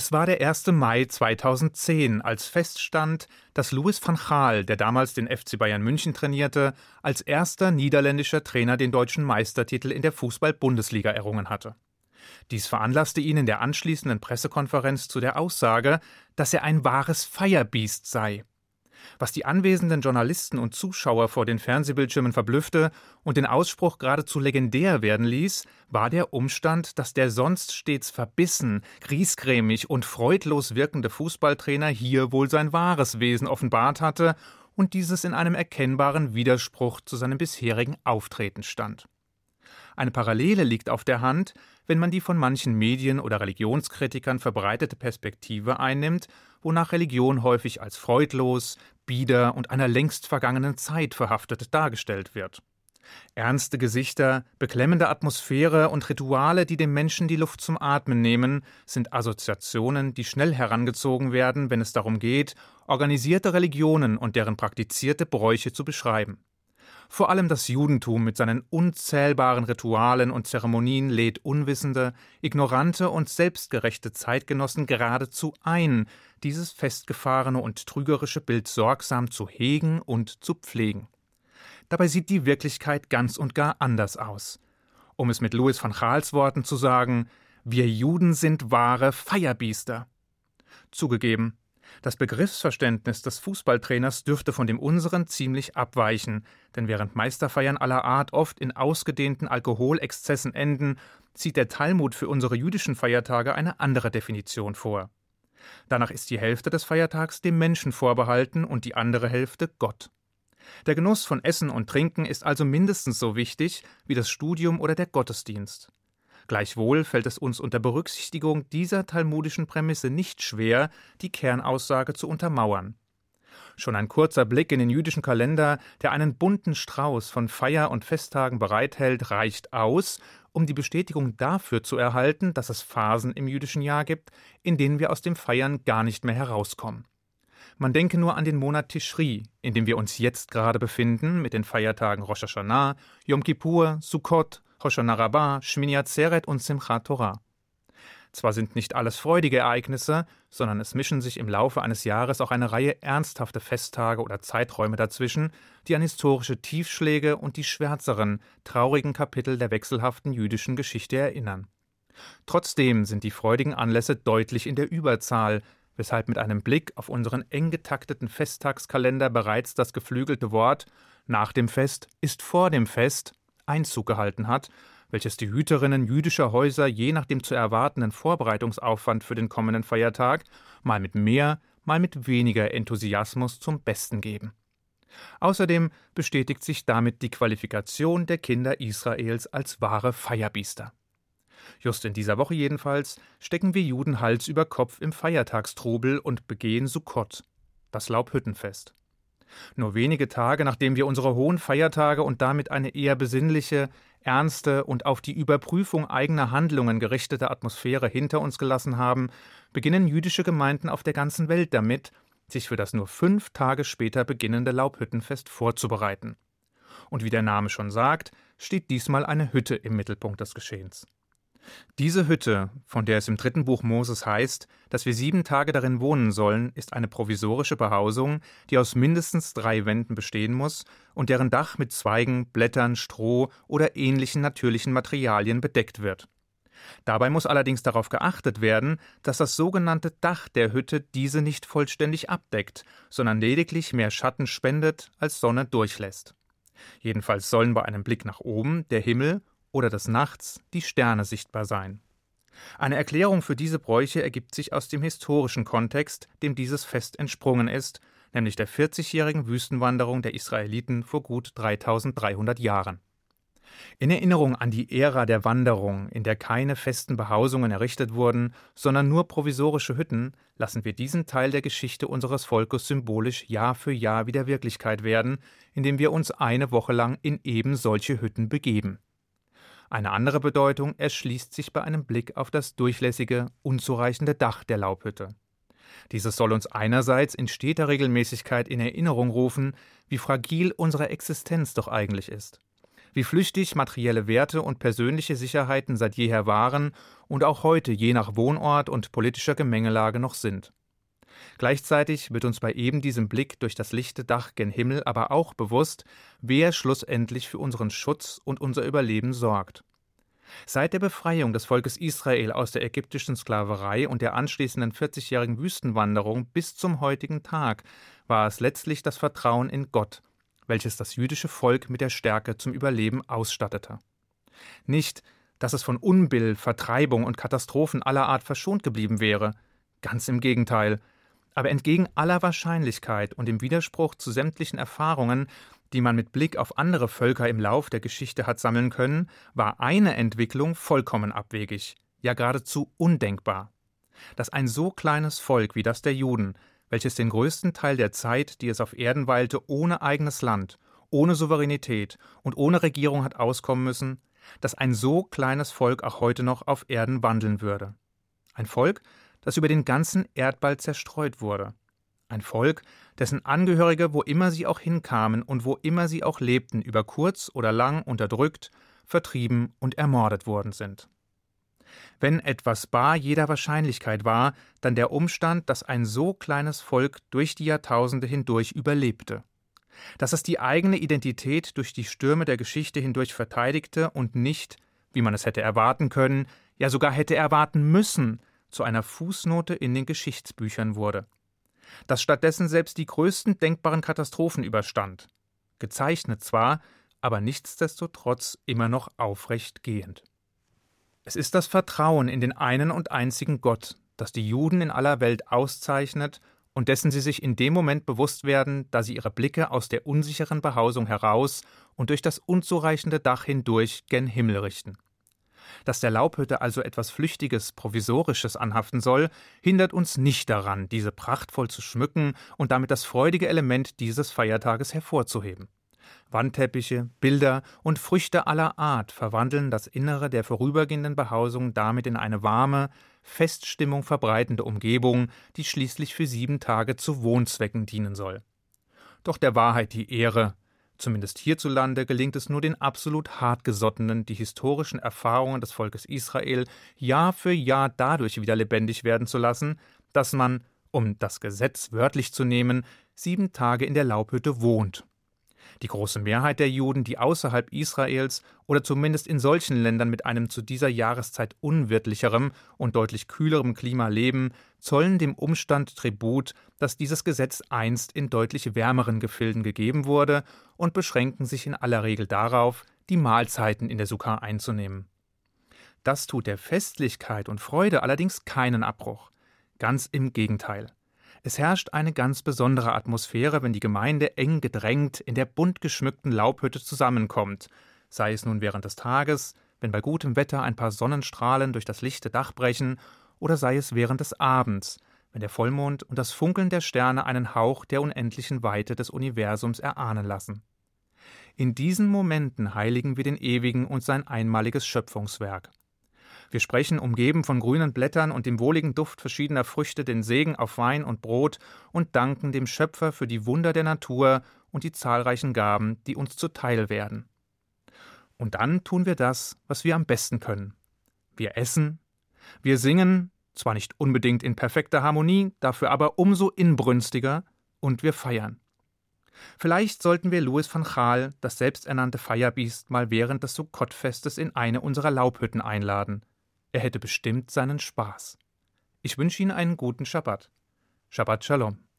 Es war der 1. Mai 2010, als feststand, dass Louis van Gaal, der damals den FC Bayern München trainierte, als erster niederländischer Trainer den deutschen Meistertitel in der Fußball-Bundesliga errungen hatte. Dies veranlasste ihn in der anschließenden Pressekonferenz zu der Aussage, dass er ein wahres Feierbiest sei was die anwesenden Journalisten und Zuschauer vor den Fernsehbildschirmen verblüffte und den Ausspruch geradezu legendär werden ließ, war der Umstand, dass der sonst stets verbissen, griesgrämig und freudlos wirkende Fußballtrainer hier wohl sein wahres Wesen offenbart hatte und dieses in einem erkennbaren Widerspruch zu seinem bisherigen Auftreten stand. Eine Parallele liegt auf der Hand, wenn man die von manchen Medien oder Religionskritikern verbreitete Perspektive einnimmt, wonach Religion häufig als freudlos, bieder und einer längst vergangenen Zeit verhaftet dargestellt wird. Ernste Gesichter, beklemmende Atmosphäre und Rituale, die dem Menschen die Luft zum Atmen nehmen, sind Assoziationen, die schnell herangezogen werden, wenn es darum geht, organisierte Religionen und deren praktizierte Bräuche zu beschreiben. Vor allem das Judentum mit seinen unzählbaren Ritualen und Zeremonien lädt unwissende, ignorante und selbstgerechte Zeitgenossen geradezu ein, dieses festgefahrene und trügerische Bild sorgsam zu hegen und zu pflegen. Dabei sieht die Wirklichkeit ganz und gar anders aus. Um es mit Louis van Gaals Worten zu sagen, wir Juden sind wahre Feierbiester. Zugegeben, das Begriffsverständnis des Fußballtrainers dürfte von dem unseren ziemlich abweichen, denn während Meisterfeiern aller Art oft in ausgedehnten Alkoholexzessen enden, zieht der Talmud für unsere jüdischen Feiertage eine andere Definition vor. Danach ist die Hälfte des Feiertags dem Menschen vorbehalten und die andere Hälfte Gott. Der Genuss von Essen und Trinken ist also mindestens so wichtig wie das Studium oder der Gottesdienst. Gleichwohl fällt es uns unter Berücksichtigung dieser talmudischen Prämisse nicht schwer, die Kernaussage zu untermauern. Schon ein kurzer Blick in den jüdischen Kalender, der einen bunten Strauß von Feier- und Festtagen bereithält, reicht aus, um die Bestätigung dafür zu erhalten, dass es Phasen im jüdischen Jahr gibt, in denen wir aus dem Feiern gar nicht mehr herauskommen. Man denke nur an den Monat Tischri, in dem wir uns jetzt gerade befinden, mit den Feiertagen Rosh Hashanah, Yom Kippur, Sukkot, Hoshana Rabbah, Shmini Atzeret und Simchat Torah. Zwar sind nicht alles freudige Ereignisse, sondern es mischen sich im Laufe eines Jahres auch eine Reihe ernsthafte Festtage oder Zeiträume dazwischen, die an historische Tiefschläge und die schwärzeren, traurigen Kapitel der wechselhaften jüdischen Geschichte erinnern. Trotzdem sind die freudigen Anlässe deutlich in der Überzahl, weshalb mit einem Blick auf unseren eng getakteten Festtagskalender bereits das geflügelte Wort nach dem Fest ist vor dem Fest Einzug gehalten hat, welches die Hüterinnen jüdischer Häuser je nach dem zu erwartenden Vorbereitungsaufwand für den kommenden Feiertag mal mit mehr, mal mit weniger Enthusiasmus zum Besten geben. Außerdem bestätigt sich damit die Qualifikation der Kinder Israels als wahre Feierbiester. Just in dieser Woche jedenfalls stecken wir Juden Hals über Kopf im Feiertagstrubel und begehen Sukkot, das Laubhüttenfest. Nur wenige Tage nachdem wir unsere hohen Feiertage und damit eine eher besinnliche, ernste und auf die Überprüfung eigener Handlungen gerichtete Atmosphäre hinter uns gelassen haben, beginnen jüdische Gemeinden auf der ganzen Welt damit, sich für das nur fünf Tage später beginnende Laubhüttenfest vorzubereiten. Und wie der Name schon sagt, steht diesmal eine Hütte im Mittelpunkt des Geschehens. Diese Hütte, von der es im dritten Buch Moses heißt, dass wir sieben Tage darin wohnen sollen, ist eine provisorische Behausung, die aus mindestens drei Wänden bestehen muss und deren Dach mit Zweigen, Blättern, Stroh oder ähnlichen natürlichen Materialien bedeckt wird. Dabei muss allerdings darauf geachtet werden, dass das sogenannte Dach der Hütte diese nicht vollständig abdeckt, sondern lediglich mehr Schatten spendet, als Sonne durchlässt. Jedenfalls sollen bei einem Blick nach oben der Himmel oder des Nachts die Sterne sichtbar sein. Eine Erklärung für diese Bräuche ergibt sich aus dem historischen Kontext, dem dieses Fest entsprungen ist, nämlich der 40-jährigen Wüstenwanderung der Israeliten vor gut 3300 Jahren. In Erinnerung an die Ära der Wanderung, in der keine festen Behausungen errichtet wurden, sondern nur provisorische Hütten, lassen wir diesen Teil der Geschichte unseres Volkes symbolisch Jahr für Jahr wieder Wirklichkeit werden, indem wir uns eine Woche lang in eben solche Hütten begeben. Eine andere Bedeutung erschließt sich bei einem Blick auf das durchlässige, unzureichende Dach der Laubhütte. Dieses soll uns einerseits in steter Regelmäßigkeit in Erinnerung rufen, wie fragil unsere Existenz doch eigentlich ist. wie flüchtig materielle Werte und persönliche Sicherheiten seit jeher waren und auch heute je nach Wohnort und politischer Gemengelage noch sind. Gleichzeitig wird uns bei eben diesem Blick durch das lichte Dach gen Himmel aber auch bewusst, wer schlussendlich für unseren Schutz und unser Überleben sorgt. Seit der Befreiung des Volkes Israel aus der ägyptischen Sklaverei und der anschließenden 40-jährigen Wüstenwanderung bis zum heutigen Tag war es letztlich das Vertrauen in Gott, welches das jüdische Volk mit der Stärke zum Überleben ausstattete. Nicht, dass es von Unbill, Vertreibung und Katastrophen aller Art verschont geblieben wäre, ganz im Gegenteil, aber entgegen aller Wahrscheinlichkeit und im Widerspruch zu sämtlichen Erfahrungen, die man mit Blick auf andere Völker im Lauf der Geschichte hat sammeln können, war eine Entwicklung vollkommen abwegig, ja geradezu undenkbar. Dass ein so kleines Volk wie das der Juden, welches den größten Teil der Zeit, die es auf Erden weilte, ohne eigenes Land, ohne Souveränität und ohne Regierung hat auskommen müssen, dass ein so kleines Volk auch heute noch auf Erden wandeln würde. Ein Volk, das über den ganzen Erdball zerstreut wurde. Ein Volk, dessen Angehörige, wo immer sie auch hinkamen und wo immer sie auch lebten, über kurz oder lang unterdrückt, vertrieben und ermordet worden sind. Wenn etwas bar jeder Wahrscheinlichkeit war, dann der Umstand, dass ein so kleines Volk durch die Jahrtausende hindurch überlebte. Dass es die eigene Identität durch die Stürme der Geschichte hindurch verteidigte und nicht, wie man es hätte erwarten können, ja sogar hätte erwarten müssen, zu einer Fußnote in den Geschichtsbüchern wurde. Dass stattdessen selbst die größten denkbaren Katastrophen überstand. Gezeichnet zwar, aber nichtsdestotrotz immer noch aufrecht gehend. Es ist das Vertrauen in den einen und einzigen Gott, das die Juden in aller Welt auszeichnet und dessen sie sich in dem Moment bewusst werden, da sie ihre Blicke aus der unsicheren Behausung heraus und durch das unzureichende Dach hindurch gen Himmel richten. Dass der Laubhütte also etwas Flüchtiges, Provisorisches anhaften soll, hindert uns nicht daran, diese prachtvoll zu schmücken und damit das freudige Element dieses Feiertages hervorzuheben. Wandteppiche, Bilder und Früchte aller Art verwandeln das Innere der vorübergehenden Behausung damit in eine warme, Feststimmung verbreitende Umgebung, die schließlich für sieben Tage zu Wohnzwecken dienen soll. Doch der Wahrheit die Ehre, Zumindest hierzulande gelingt es nur den absolut hartgesottenen, die historischen Erfahrungen des Volkes Israel Jahr für Jahr dadurch wieder lebendig werden zu lassen, dass man, um das Gesetz wörtlich zu nehmen, sieben Tage in der Laubhütte wohnt die große Mehrheit der Juden, die außerhalb Israels oder zumindest in solchen Ländern mit einem zu dieser Jahreszeit unwirtlicherem und deutlich kühlerem Klima leben, zollen dem Umstand Tribut, dass dieses Gesetz einst in deutlich wärmeren Gefilden gegeben wurde und beschränken sich in aller Regel darauf, die Mahlzeiten in der Sukkah einzunehmen. Das tut der Festlichkeit und Freude allerdings keinen Abbruch. Ganz im Gegenteil. Es herrscht eine ganz besondere Atmosphäre, wenn die Gemeinde eng gedrängt in der bunt geschmückten Laubhütte zusammenkommt, sei es nun während des Tages, wenn bei gutem Wetter ein paar Sonnenstrahlen durch das lichte Dach brechen, oder sei es während des Abends, wenn der Vollmond und das Funkeln der Sterne einen Hauch der unendlichen Weite des Universums erahnen lassen. In diesen Momenten heiligen wir den Ewigen und sein einmaliges Schöpfungswerk. Wir sprechen, umgeben von grünen Blättern und dem wohligen Duft verschiedener Früchte, den Segen auf Wein und Brot und danken dem Schöpfer für die Wunder der Natur und die zahlreichen Gaben, die uns zuteil werden. Und dann tun wir das, was wir am besten können. Wir essen, wir singen, zwar nicht unbedingt in perfekter Harmonie, dafür aber umso inbrünstiger, und wir feiern. Vielleicht sollten wir Louis van Gaal, das selbsternannte Feierbiest, mal während des Sukkot-Festes in eine unserer Laubhütten einladen. Er hätte bestimmt seinen Spaß. Ich wünsche Ihnen einen guten Schabbat. Shabbat Shalom.